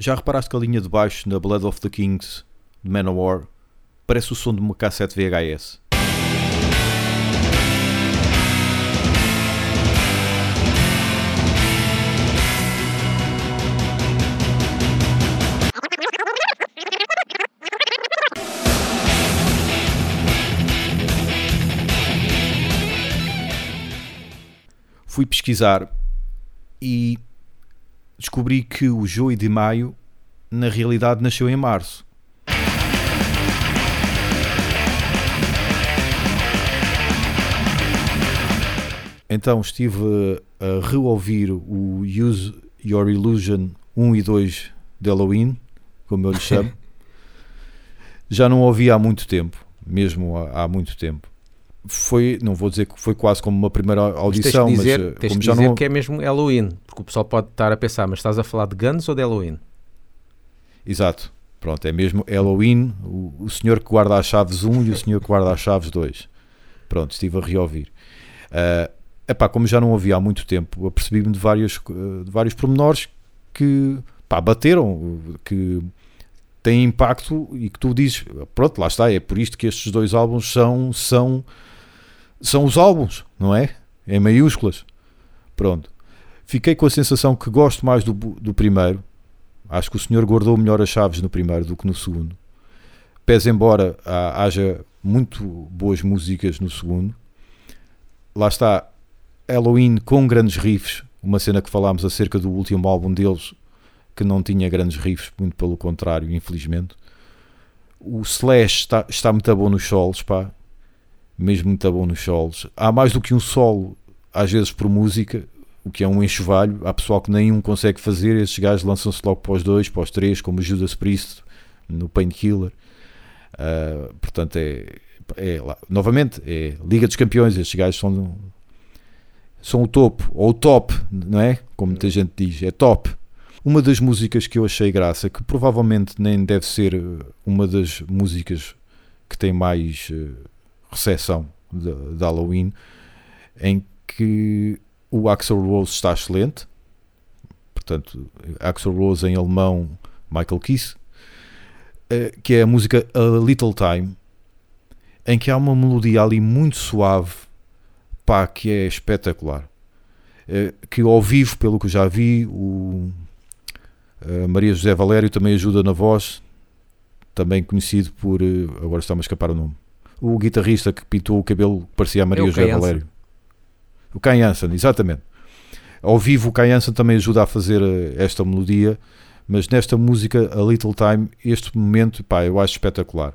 Já reparaste que a linha de baixo na Blood of the Kings de Manowar parece o som de uma cassete VHS? Fui pesquisar e descobri que o Joey de Maio na realidade nasceu em março. Então estive a reouvir o Use Your Illusion 1 e 2 de Halloween, como eu lhe chamo. Já não ouvi há muito tempo, mesmo há, há muito tempo. Foi, não vou dizer que foi quase como uma primeira audição, mas, dizer, mas tens como de já dizer não que é mesmo Halloween, porque o pessoal pode estar a pensar, mas estás a falar de Guns ou de Halloween? Exato. Pronto, é mesmo Halloween, o, o senhor que guarda as chaves 1 e o senhor que guarda as chaves 2. Pronto, estive a reouvir. Uh, epá, como já não ouvi há muito tempo, apercebi-me de, vários, eh, de vários pormenores que pá, bateram, que têm impacto e que tu dizes, pronto, lá está, é por isto que estes dois álbuns são, são, são os álbuns, não é? Em maiúsculas. Pronto. Fiquei com a sensação que gosto mais do, do primeiro. Acho que o senhor guardou melhor as chaves no primeiro do que no segundo. Pese embora haja muito boas músicas no segundo. Lá está, Halloween com grandes riffs, uma cena que falámos acerca do último álbum deles, que não tinha grandes riffs, muito pelo contrário, infelizmente. O Slash está, está muito bom nos solos, pá, mesmo muito bom nos solos. Há mais do que um solo, às vezes por música, o que é um enxovalho. Há pessoal que nenhum consegue fazer, esses gajos lançam-se logo para os dois, para os três, como Judas Priest no Painkiller. Uh, portanto, é, é, novamente, é Liga dos Campeões. Estes gajos são são o topo, ou o top, não é? Como muita gente diz, é top. Uma das músicas que eu achei graça, que provavelmente nem deve ser uma das músicas que tem mais uh, recepção de, de, Halloween, em que o Axel Rose está excelente, portanto, Axel Rose em alemão, Michael Kiss, uh, que é a música A Little Time, em que há uma melodia ali muito suave pá, que é espetacular. Eh, que ao vivo, pelo que já vi, o Maria José Valério também ajuda na voz, também conhecido por. Eh, agora está-me a escapar o nome. O guitarrista que pintou o cabelo que parecia a Maria é José Valério. O Kai Hansen, exatamente. Ao vivo, o Kai Hansen também ajuda a fazer eh, esta melodia, mas nesta música, A Little Time, este momento, pá, eu acho espetacular.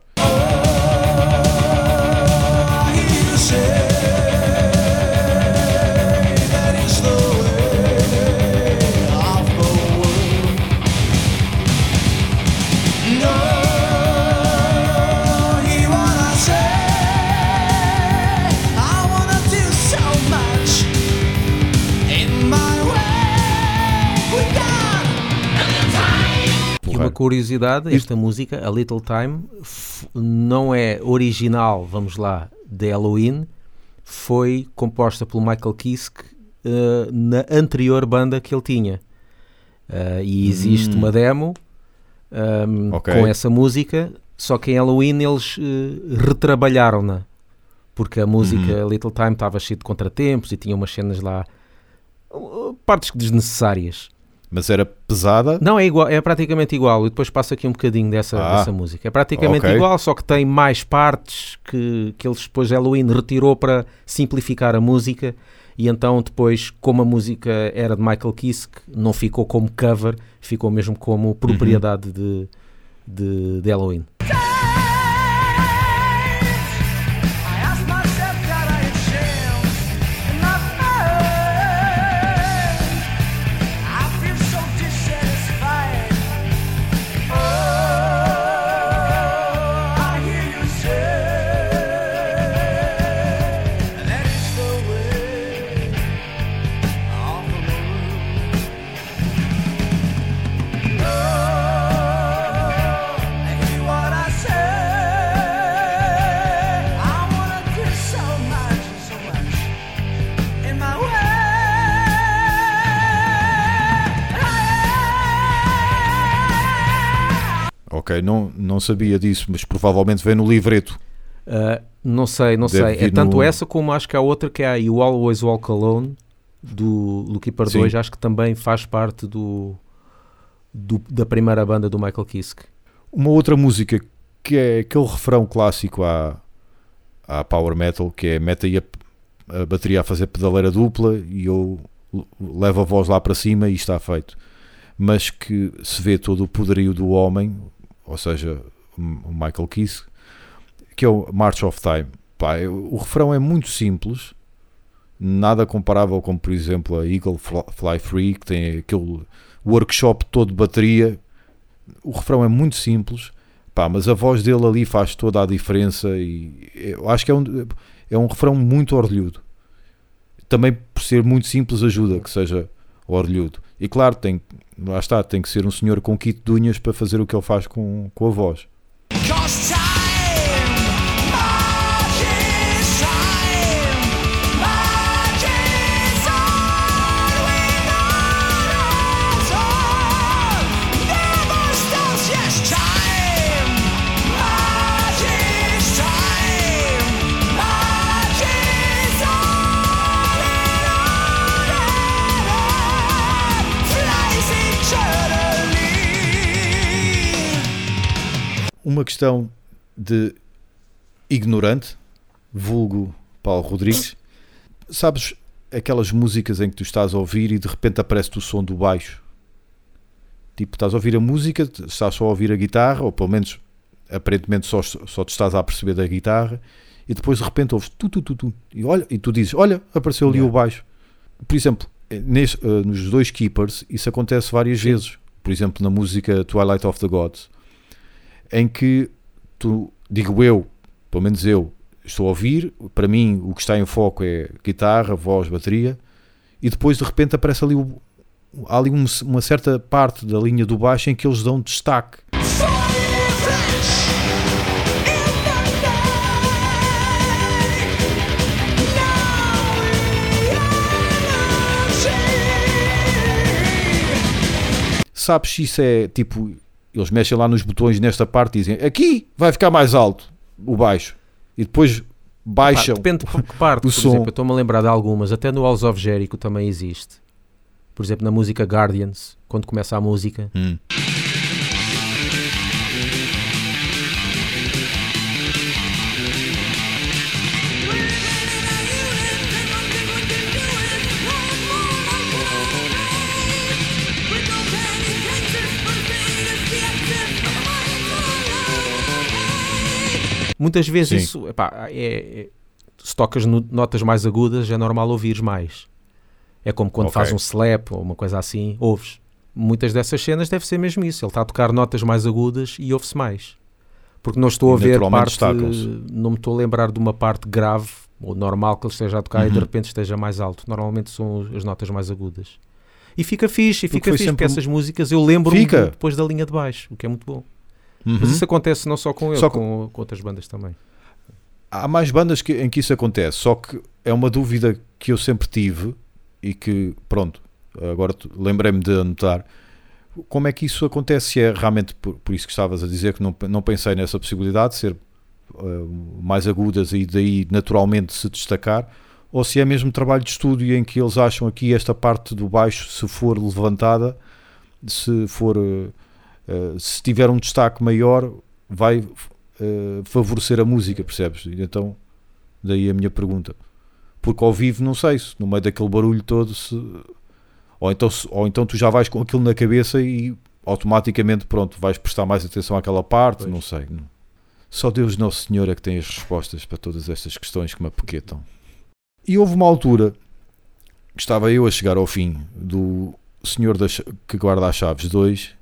Curiosidade, esta música, A Little Time, não é original, vamos lá, de Halloween, foi composta pelo Michael Kiske uh, na anterior banda que ele tinha. Uh, e existe hum. uma demo um, ehm, okay. com essa música, só que em Halloween eles uh, retrabalharam-na. Porque a música hum. Little Time estava cheia de contratempos e tinha umas cenas lá, partes desnecessárias. Mas era pesada? Não, é igual, é praticamente igual. E depois passo aqui um bocadinho dessa, ah, dessa música. É praticamente okay. igual, só que tem mais partes que, que eles depois Halloween retirou para simplificar a música. E então depois, como a música era de Michael Kiske, não ficou como cover, ficou mesmo como propriedade uhum. de, de, de Halloween. Não, sabia disso, mas provavelmente vem no livreto. Uh, não sei, não Deve sei. É tanto no... essa como acho que há outra que é a You Always Walk Alone do Lookeeper 2, acho que também faz parte do, do, da primeira banda do Michael Kiske. Uma outra música que é aquele refrão clássico à, à Power Metal, que é mete aí a, a bateria a fazer pedaleira dupla e eu levo a voz lá para cima e está feito. Mas que se vê todo o poderio do homem, ou seja, o Michael Kiske, que é o March of Time. Pá, o refrão é muito simples, nada comparável com, por exemplo, a Eagle Fly Free, que tem aquele workshop todo de bateria. O refrão é muito simples, pá, mas a voz dele ali faz toda a diferença e eu acho que é um, é um refrão muito orlhudo. Também por ser muito simples ajuda que seja orlhudo. E claro, tem, lá está, tem que ser um senhor com kit de unhas para fazer o que ele faz com, com a voz. Questão de ignorante, vulgo Paulo Rodrigues. Sabes aquelas músicas em que tu estás a ouvir e de repente aparece-te o som do baixo? Tipo, estás a ouvir a música, estás só a ouvir a guitarra, ou pelo menos aparentemente só, só te estás a perceber da guitarra, e depois de repente ouves tu, tu, tu, tu, e, olha, e tu dizes: Olha, apareceu ali yeah. o baixo. Por exemplo, nesse, uh, nos dois Keepers, isso acontece várias Sim. vezes. Por exemplo, na música Twilight of the Gods, em que tu, digo eu, pelo menos eu, estou a ouvir, para mim o que está em foco é guitarra, voz, bateria, e depois de repente aparece ali, o, há ali uma, uma certa parte da linha do baixo em que eles dão destaque. Sabes se isso é tipo eles mexem lá nos botões nesta parte e dizem aqui vai ficar mais alto o baixo e depois baixam. depende de que parte, por som. exemplo, eu estou-me a lembrar de algumas, até no House of Jericho também existe. Por exemplo, na música Guardians, quando começa a música. Hum. Muitas vezes Sim. isso, epá, é, é, se tocas no, notas mais agudas, é normal ouvires mais. É como quando okay. faz um slap ou uma coisa assim, ouves. Muitas dessas cenas deve ser mesmo isso. Ele está a tocar notas mais agudas e ouve-se mais. Porque não estou a ver parte, não me estou a lembrar de uma parte grave ou normal que ele esteja a tocar uhum. e de uhum. repente esteja mais alto. Normalmente são as notas mais agudas. E fica fixe, e fica fixe, porque essas músicas eu lembro depois da linha de baixo, o que é muito bom. Uhum. Mas isso acontece não só com ele, só com, com outras bandas também. Há mais bandas que, em que isso acontece, só que é uma dúvida que eu sempre tive e que, pronto, agora lembrei-me de anotar. Como é que isso acontece? Se é realmente por, por, isso que estavas a dizer que não, não pensei nessa possibilidade de ser uh, mais agudas e daí naturalmente se destacar, ou se é mesmo trabalho de estúdio em que eles acham aqui esta parte do baixo, se for levantada, se for uh, eh, se tiver um destaque maior, vai uh, favorecer a música, percebes? Então, daí a minha pergunta. Porque ao vivo, não sei se no meio daquele barulho todo, se, ou, então, se, ou então tu já vais com aquilo na cabeça e automaticamente, pronto, vais prestar mais atenção àquela parte, pois. não sei. Só Deus Nosso Senhor é que tem as respostas para todas estas questões que me apoquetam. E houve uma altura que estava eu a chegar ao fim do Senhor das, que guarda as chaves 2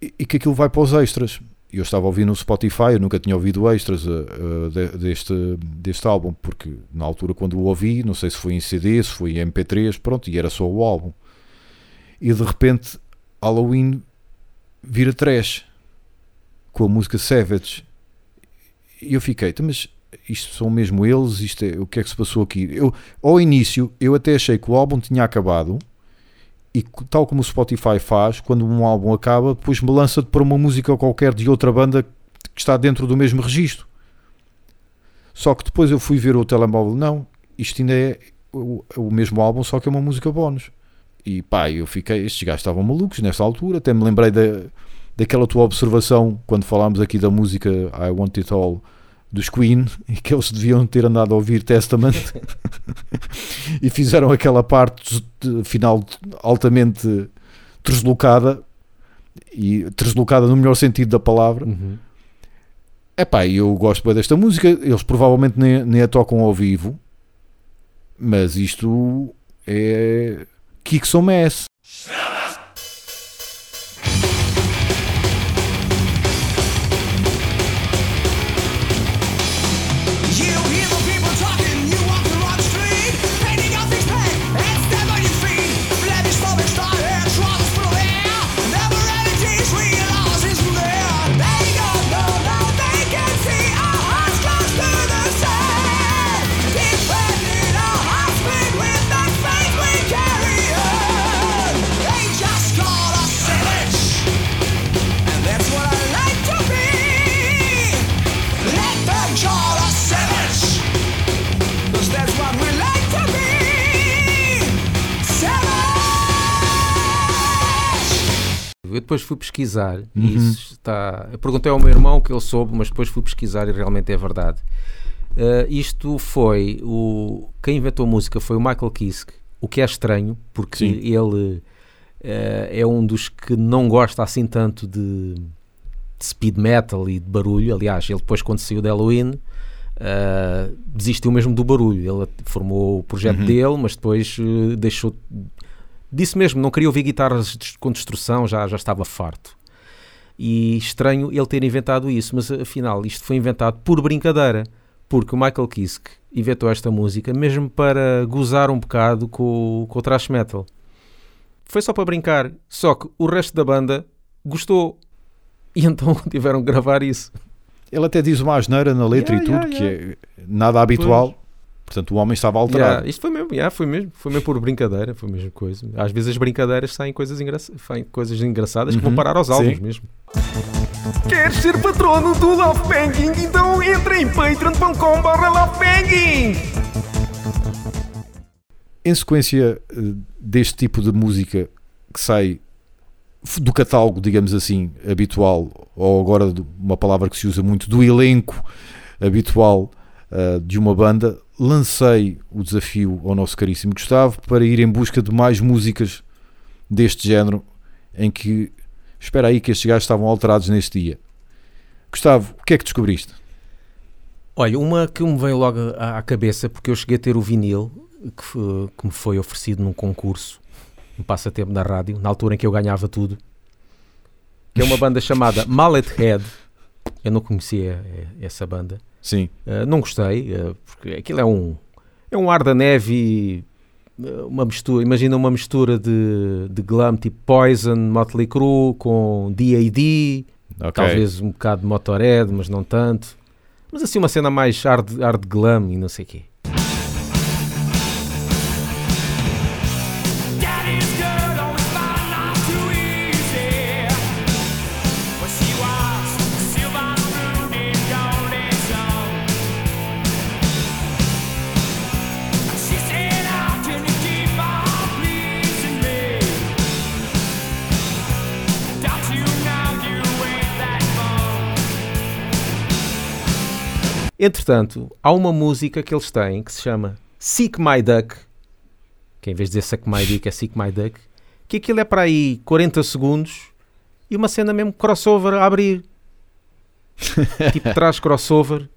e, que aquilo vai para os extras. Eu estava ouvir no Spotify, eu nunca tinha ouvido extras uh, de, deste, deste álbum, porque na altura quando o ouvi, não sei se foi em CD, se foi em MP3, pronto, e era só o álbum. E de repente Halloween vira trash com a música Savage. E eu fiquei, então, mas isto são mesmo eles? Isto é, o que é que se passou aqui? Eu, ao início, eu até achei que o álbum tinha acabado e tal como o Spotify faz, quando um álbum acaba, depois me lança-te para uma música qualquer de outra banda que está dentro do mesmo registro. Só que depois eu fui ver o telemóvel, não, isto ainda é o, o mesmo álbum, só que é uma música bónus. E pá, eu fiquei, estes gajos estavam malucos nessa altura, até me lembrei da, daquela tua observação quando falámos aqui da música I Want It All dos Queen e que eles deviam ter andado a ouvir Testament e fizeram aquela parte final altamente deslocada e deslocada no melhor sentido da palavra. Uhum. Epá, eu gosto bem desta música, eles provavelmente nem, nem a tocam ao vivo, mas isto é Kicks on Mess. Eu depois fui pesquisar uhum. e isso está. Eu perguntei ao meu irmão que ele soube, mas depois fui pesquisar e realmente é verdade. Uh, isto foi o quem inventou a música foi o Michael Kiske, o que é estranho porque Sim. ele uh, é um dos que não gosta assim tanto de, de, speed metal e de barulho. Aliás, ele depois quando saiu de Halloween uh, desistiu mesmo do barulho. Ele formou o projeto uhum. dele, mas depois deixou Disse mesmo, não queria ouvir guitarras com destrução, já, já estava farto. E estranho ele ter inventado isso, mas afinal isto foi inventado por brincadeira, porque o Michael Kiske inventou esta música mesmo para gozar um bocado com, com o thrash metal. Foi só para brincar, só que o resto da banda gostou e então tiveram que gravar isso. Ele até diz uma asneira na letra yeah, e tudo, yeah, yeah. que é nada habitual. Pois. Portanto, o homem estava alterado. Yeah, isto foi mesmo, yeah, foi mesmo, foi mesmo por brincadeira, foi a mesma coisa. Às vezes as brincadeiras saem coisas, engra saem coisas engraçadas uhum. que vão uhum. parar aos álbuns mesmo. Queres ser patrono do Love Banking? Então entra em patreon.com.br Em sequência eh, deste tipo de música que sai do catálogo, digamos assim, habitual, ou agora uma palavra que se usa muito, do elenco habitual uh, de uma banda, lancei o desafio ao nosso caríssimo Gustavo para ir em busca de mais músicas deste género em que espera aí que estes gajos estavam alterados neste dia. Gustavo, o que é que descobriste? Olha, uma que me veio logo à cabeça, porque eu cheguei a ter o vinil que, que me foi oferecido num concurso, um passatempo da rádio, na altura em que eu ganhava tudo, que é uma banda chamada Mallet Head. Eu não conhecia eh, essa banda. Sim. Uh, não gostei, uh, porque aquilo é um, é um ar da neve e uma mistura, imagina uma mistura de, de glam tipo Poison, Motley Crue com D.A.D., okay. talvez um bocado de Motorhead, mas não tanto. Mas assim uma cena mais hard, hard glam e não sei o quê. Entretanto, há uma música que eles têm que se chama Seek My Duck, que em vez de dizer Suck My Dick é Seek My Duck, que aquilo é para aí 40 segundos e uma cena mesmo crossover a abrir. tipo, traz crossover.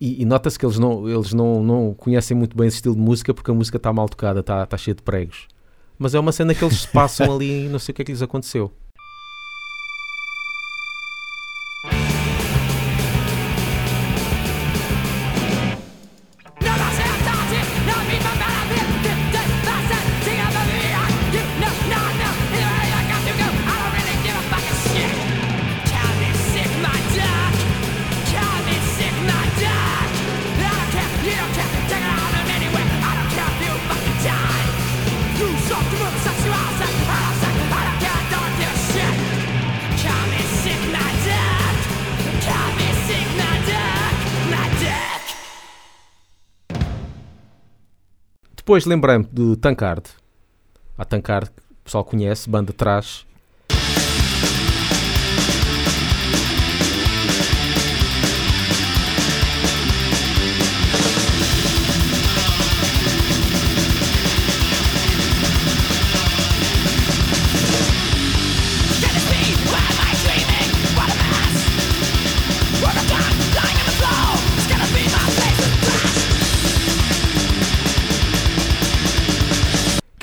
E, e nota-se que eles, não, eles não, não conhecem muito bem esse estilo de música porque a música está mal tocada, está, está cheia de pregos. Mas é uma cena que eles se passam ali e não sei o que é que lhes aconteceu. Depois lembrei-me de Tankard. A Tankard, que o pessoal conhece, banda trash.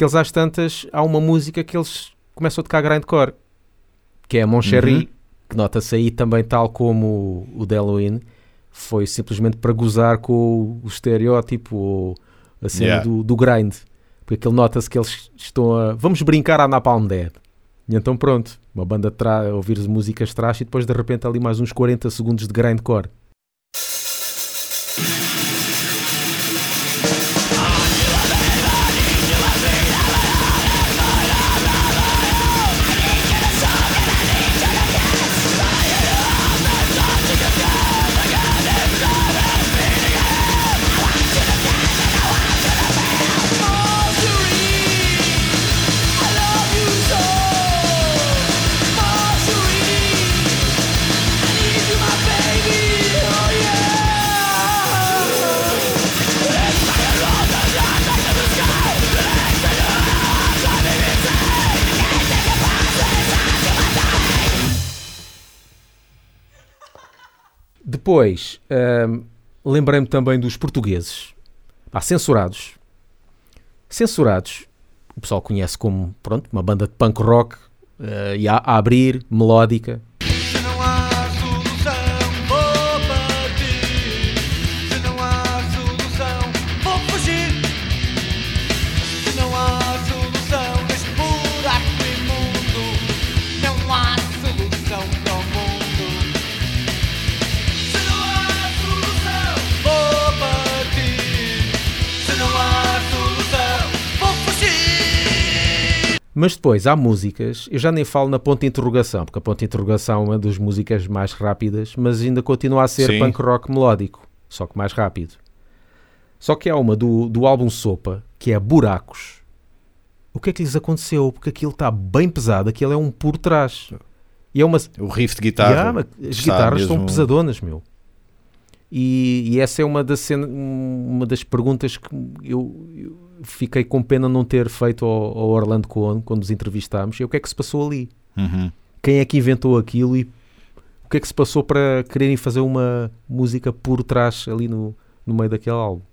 Eles às tantas há uma música que eles começam a tocar grindcore, que é a Mon uhum. que nota-se aí também tal como o, de Halloween, foi simplesmente para gozar com o, estereótipo ou a cena yeah. do, do grind. Porque aquilo nota-se que eles estão a. Vamos brincar à Napalm Dead. E então pronto, uma banda a ouvir músicas trash e depois de repente ali mais uns 40 segundos de grindcore. Depois, hum, lembrei-me também dos portugueses. Há censurados. Censurados, o pessoal conhece como, pronto, uma banda de punk rock uh, e a, a abrir, melódica, Mas depois há músicas, eu já nem falo na ponta de interrogação, porque a ponta de interrogação é uma das músicas mais rápidas, mas ainda continua a ser Sim. punk rock melódico, só que mais rápido. Só que há uma do, do álbum Sopa, que é Buracos. O que é que lhes aconteceu? Porque aquilo está bem pesado, aquilo é um por trás. E é uma... O riff de guitarra. as guitarras mesmo... são pesadonas, meu. E, e, essa é uma das, uma das perguntas que eu, eu fiquei com pena não ter feito ao, ao Orlando Cohen quando nos entrevistámos. E o que é que se passou ali? Uhum. Quem é que inventou aquilo e o que é que se passou para quererem fazer uma música por trás ali no, no meio daquele álbum?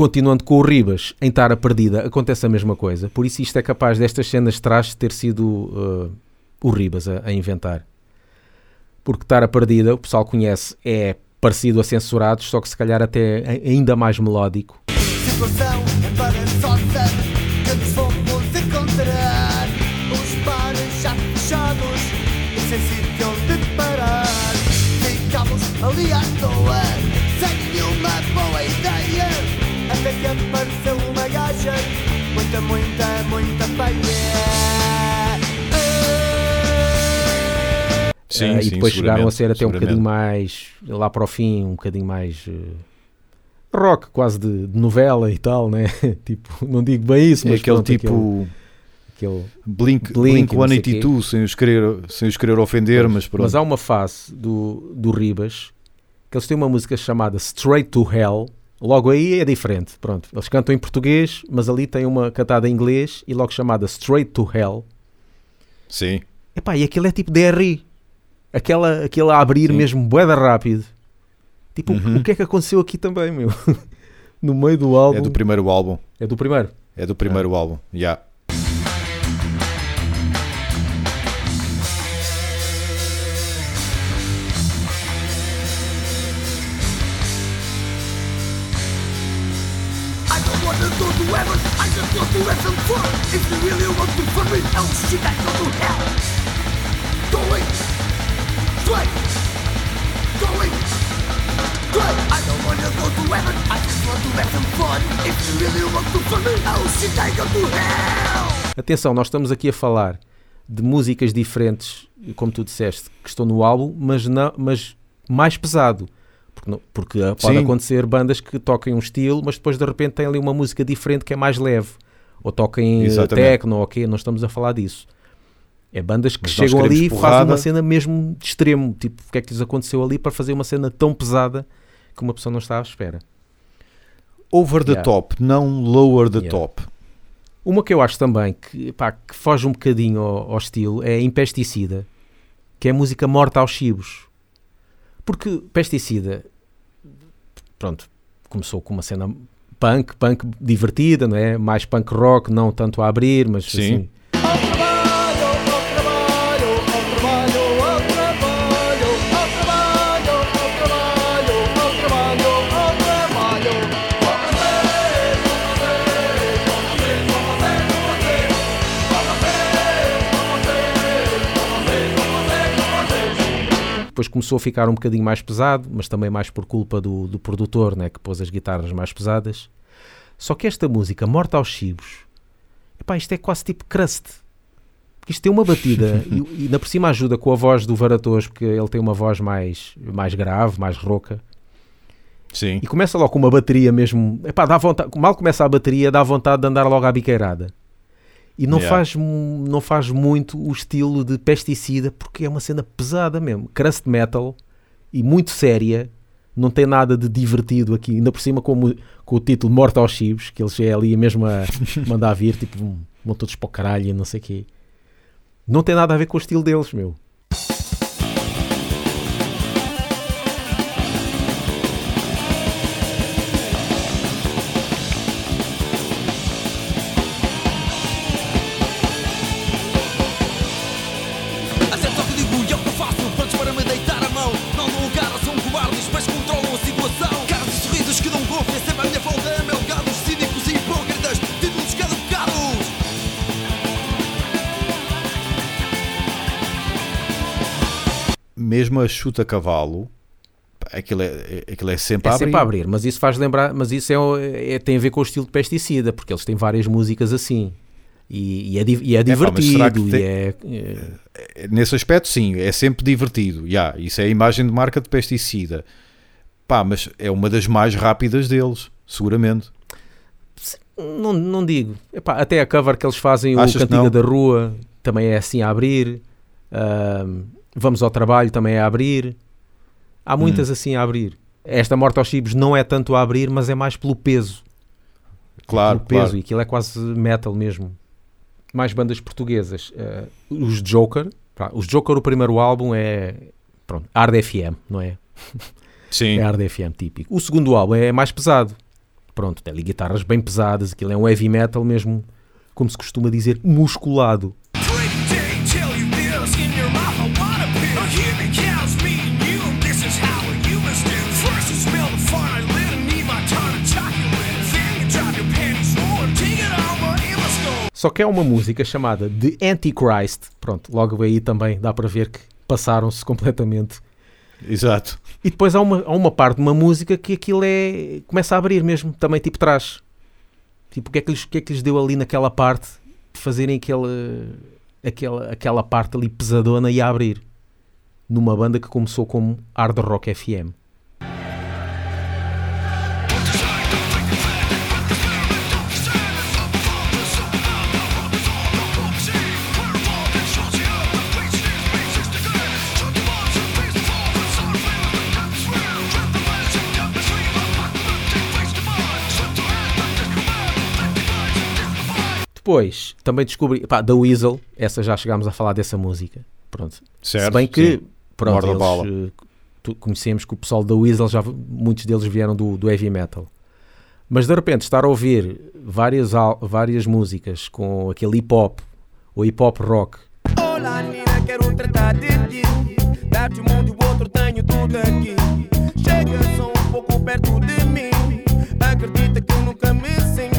Continuando com o Ribas em Tara Perdida, acontece a mesma coisa. Por isso, isto é capaz destas cenas de trás ter sido uh, o Ribas a, a, inventar. Porque Tara Perdida, o pessoal conhece, é parecido a Censurados, só que se calhar até ainda mais melódico. Situação fomos encontrar. Os bares já fechados e sem sítio onde parar. Ficamos ali Muita, muita, muita feia Sim, uh, sim, e depois chegaram a ser até um bocadinho mais lá para o fim, um bocadinho mais uh, rock, quase de, de, novela e tal, né? tipo, não digo bem isso, é mas é aquele pronto, tipo aquele, aquele Blink, Blink, Blink 182, sem os, querer, sem os querer ofender, mas, mas pronto. Mas há uma face do, do Ribas que eles têm uma música chamada Straight to Hell Logo aí é diferente, pronto. Eles cantam em português, mas ali tem uma cantada em inglês e logo chamada Straight to Hell. Sim. Epá, e aquilo é tipo DRI. Aquela, aquela a abrir Sim. mesmo boeda rápido. Tipo, uhum. o que é que aconteceu aqui também, meu? no meio do álbum. É do primeiro álbum. É do primeiro? É do primeiro ah. álbum, já. Yeah. Me, shit, I go to hell. Going straight, going straight. I don't wanna go to heaven, I just want to have some fun. If you really want to fun me, oh shit, I go to hell. Atenção, nós estamos aqui a falar de músicas diferentes, como tu disseste, que estão no álbum, mas, não, mas mais pesado. Porque, não, porque pode Sim. acontecer bandas que toquem um estilo, mas depois de repente têm ali uma música diferente que é mais leve. Ou toquem Exatamente. techno, ou ok, não estamos a falar disso. É bandas que Mas chegam ali e fazem uma cena mesmo de extremo. Tipo, o que é que lhes aconteceu ali para fazer uma cena tão pesada que uma pessoa não está à espera. Over the Yeah. top, não lower the Yeah. top. Uma que eu acho também que, pá, que foge um bocadinho ao, ao estilo é Impesticida, que é a música Morta aos Chibos. Porque Pesticida, pronto, começou com uma cena punk, punk divertida, não é? Mais punk rock, não tanto a abrir, mas Sim. assim. Começou a ficar um bocadinho mais pesado, mas também mais por culpa do, do produtor, né, que pôs as guitarras mais pesadas. Só que esta música, Morta aos Chibos, epá, isto é quase tipo crust. Porque isto tem uma batida e, e ainda por cima ajuda com a voz do Varatoso, porque ele tem uma voz mais, mais grave, mais rouca. Sim. E começa logo com uma bateria mesmo. Epá, dá vontade, mal começa a bateria, dá vontade de andar logo à biqueirada. E não, Yeah. faz, não faz muito o estilo de pesticida, porque é uma cena pesada mesmo. Crust metal e muito séria. Não tem nada de divertido aqui. Ainda por cima com, com o título Morte aos Chibos, que eles é ali mesmo a mandar vir, tipo, vão todos para o caralho e não sei o quê. Não tem nada a ver com o estilo deles, meu. Chuta cavalo, pá, aquilo é, é- aquilo é sempre É a abrir. sempre a abrir, mas isso faz lembrar, mas isso é, o- é- tem a ver com o estilo de pesticida, porque eles têm várias músicas assim. E, e é, e é pá, mas será que divertido, e tem- é, é- Nesse aspecto, sim, é sempre divertido. Ya, isso é a imagem de marca de pesticida. Pá, mas é uma das mais rápidas deles, seguramente. não, não digo. Epá, até a cover que eles fazem, o Achas que Cantiga da Rua, também é assim a abrir. Vamos ao Trabalho também é a abrir. Há muitas Hum. assim a abrir. Esta Morte aos Chibos não é tanto a abrir, mas é mais pelo peso. Claro, pelo peso, claro. e aquilo é quase metal mesmo. Mais bandas portuguesas. eh, os Joker. pá, os Joker, o primeiro álbum é. Pronto, Hard FM, não é? Sim, É Hard FM típico. O segundo álbum é mais pesado. Pronto, tem ali guitarras bem pesadas. Aquilo é um heavy metal mesmo, como se costuma dizer, musculado. Só que é uma música chamada The Antichrist. Pronto, logo aí também dá para ver que passaram-se completamente. exato. E depois há uma, há uma parte de uma música que aquilo é. começa a abrir mesmo, também tipo trás. Tipo, o que é que lhes, que é que lhes deu ali naquela parte de fazerem aquele, aquela, aquela parte ali pesadona e a abrir? Numa banda que começou como Hard Rock FM. Depois também descobri, pá, da Weasel, essa já chegámos a falar dessa música. Pronto. Certo. Se bem que, sim. pronto, eles, bala. eh, tu- conhecemos que o pessoal da Weasel, já, muitos deles vieram do, do heavy metal. Mas de repente estar a ouvir várias, várias músicas com aquele hip hop ou hip hop rock Olá, menina, quero tratar de ti. Dar-te um mundo e o outro, tenho tudo aqui. Chega só um pouco perto de mim. Acredita que eu nunca me senti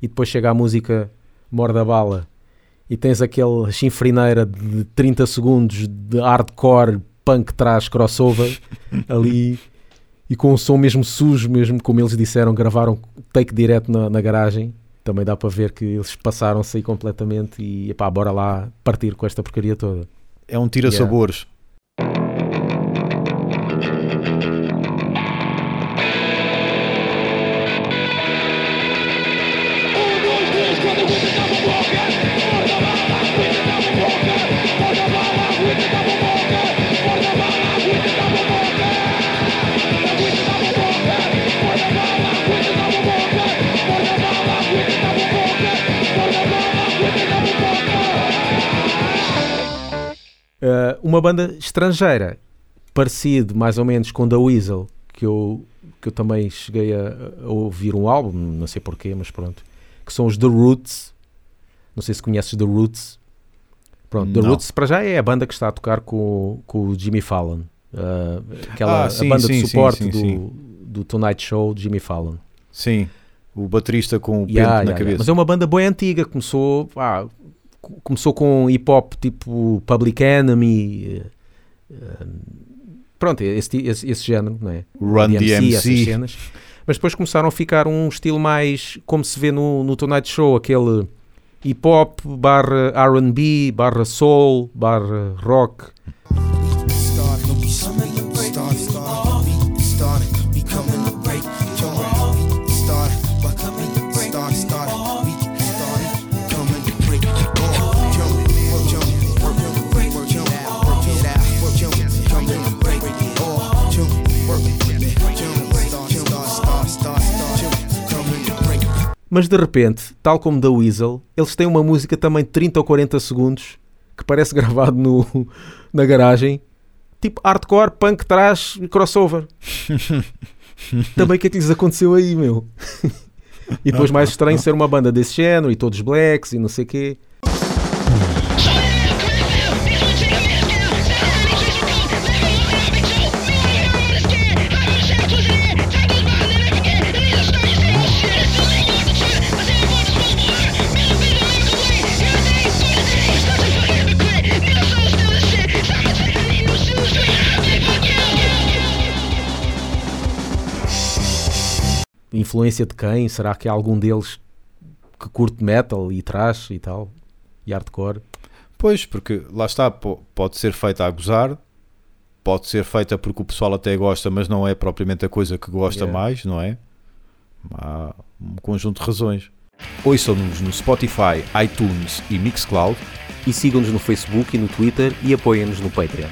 e depois chega a música Morda Bala e tens aquele chinfrineira de 30 segundos de hardcore, punk traz crossover ali e com o som mesmo sujo, mesmo como eles disseram, gravaram take direto na, na garagem. Também dá para ver que eles passaram-se aí completamente e pá, bora lá partir com esta porcaria toda. É um tira-sabores. Uh, uma banda estrangeira, parecido mais ou menos com The Weasel, que eu, que eu também cheguei a, a ouvir um álbum, não sei porquê, mas pronto, que são os The Roots. Não sei se conheces The Roots. Pronto, The Não. Roots para já é a banda que está a tocar com, com o Jimmy Fallon. Uh, aquela Ah, sim, banda sim, de suporte sim, do, do Tonight Show de Jimmy Fallon. Sim, o baterista com o pente Yeah, na yeah, yeah. cabeça. Mas é uma banda bem antiga, começou, começou com hip hop tipo Public Enemy, eh, pronto, esse, ti- esse, esse género, não é? Run DMC, essas DMC. cenas. Mas depois começaram a ficar um estilo mais como se vê no, no Tonight Show, aquele hip hop barra R&B, barra soul, barra rock. Mas de repente, tal como da Weasel, eles têm uma música também de 30 ou 40 segundos que parece gravado no, na garagem, tipo hardcore, punk, trash crossover. também o que é que lhes aconteceu aí, meu? e depois mais estranho ser uma banda desse género e todos blacks e não sei o quê. Influência de quem? Será que há algum deles que curte metal e trash e tal? E hardcore? Pois, porque lá está, po- pode ser feita a gozar, pode ser feita porque o pessoal até gosta, mas não é propriamente a coisa que gosta Yeah. mais, não é? Há um conjunto de razões. Ouçam-nos no Spotify, iTunes e Mixcloud. E sigam-nos no Facebook e no Twitter e apoiem-nos no Patreon.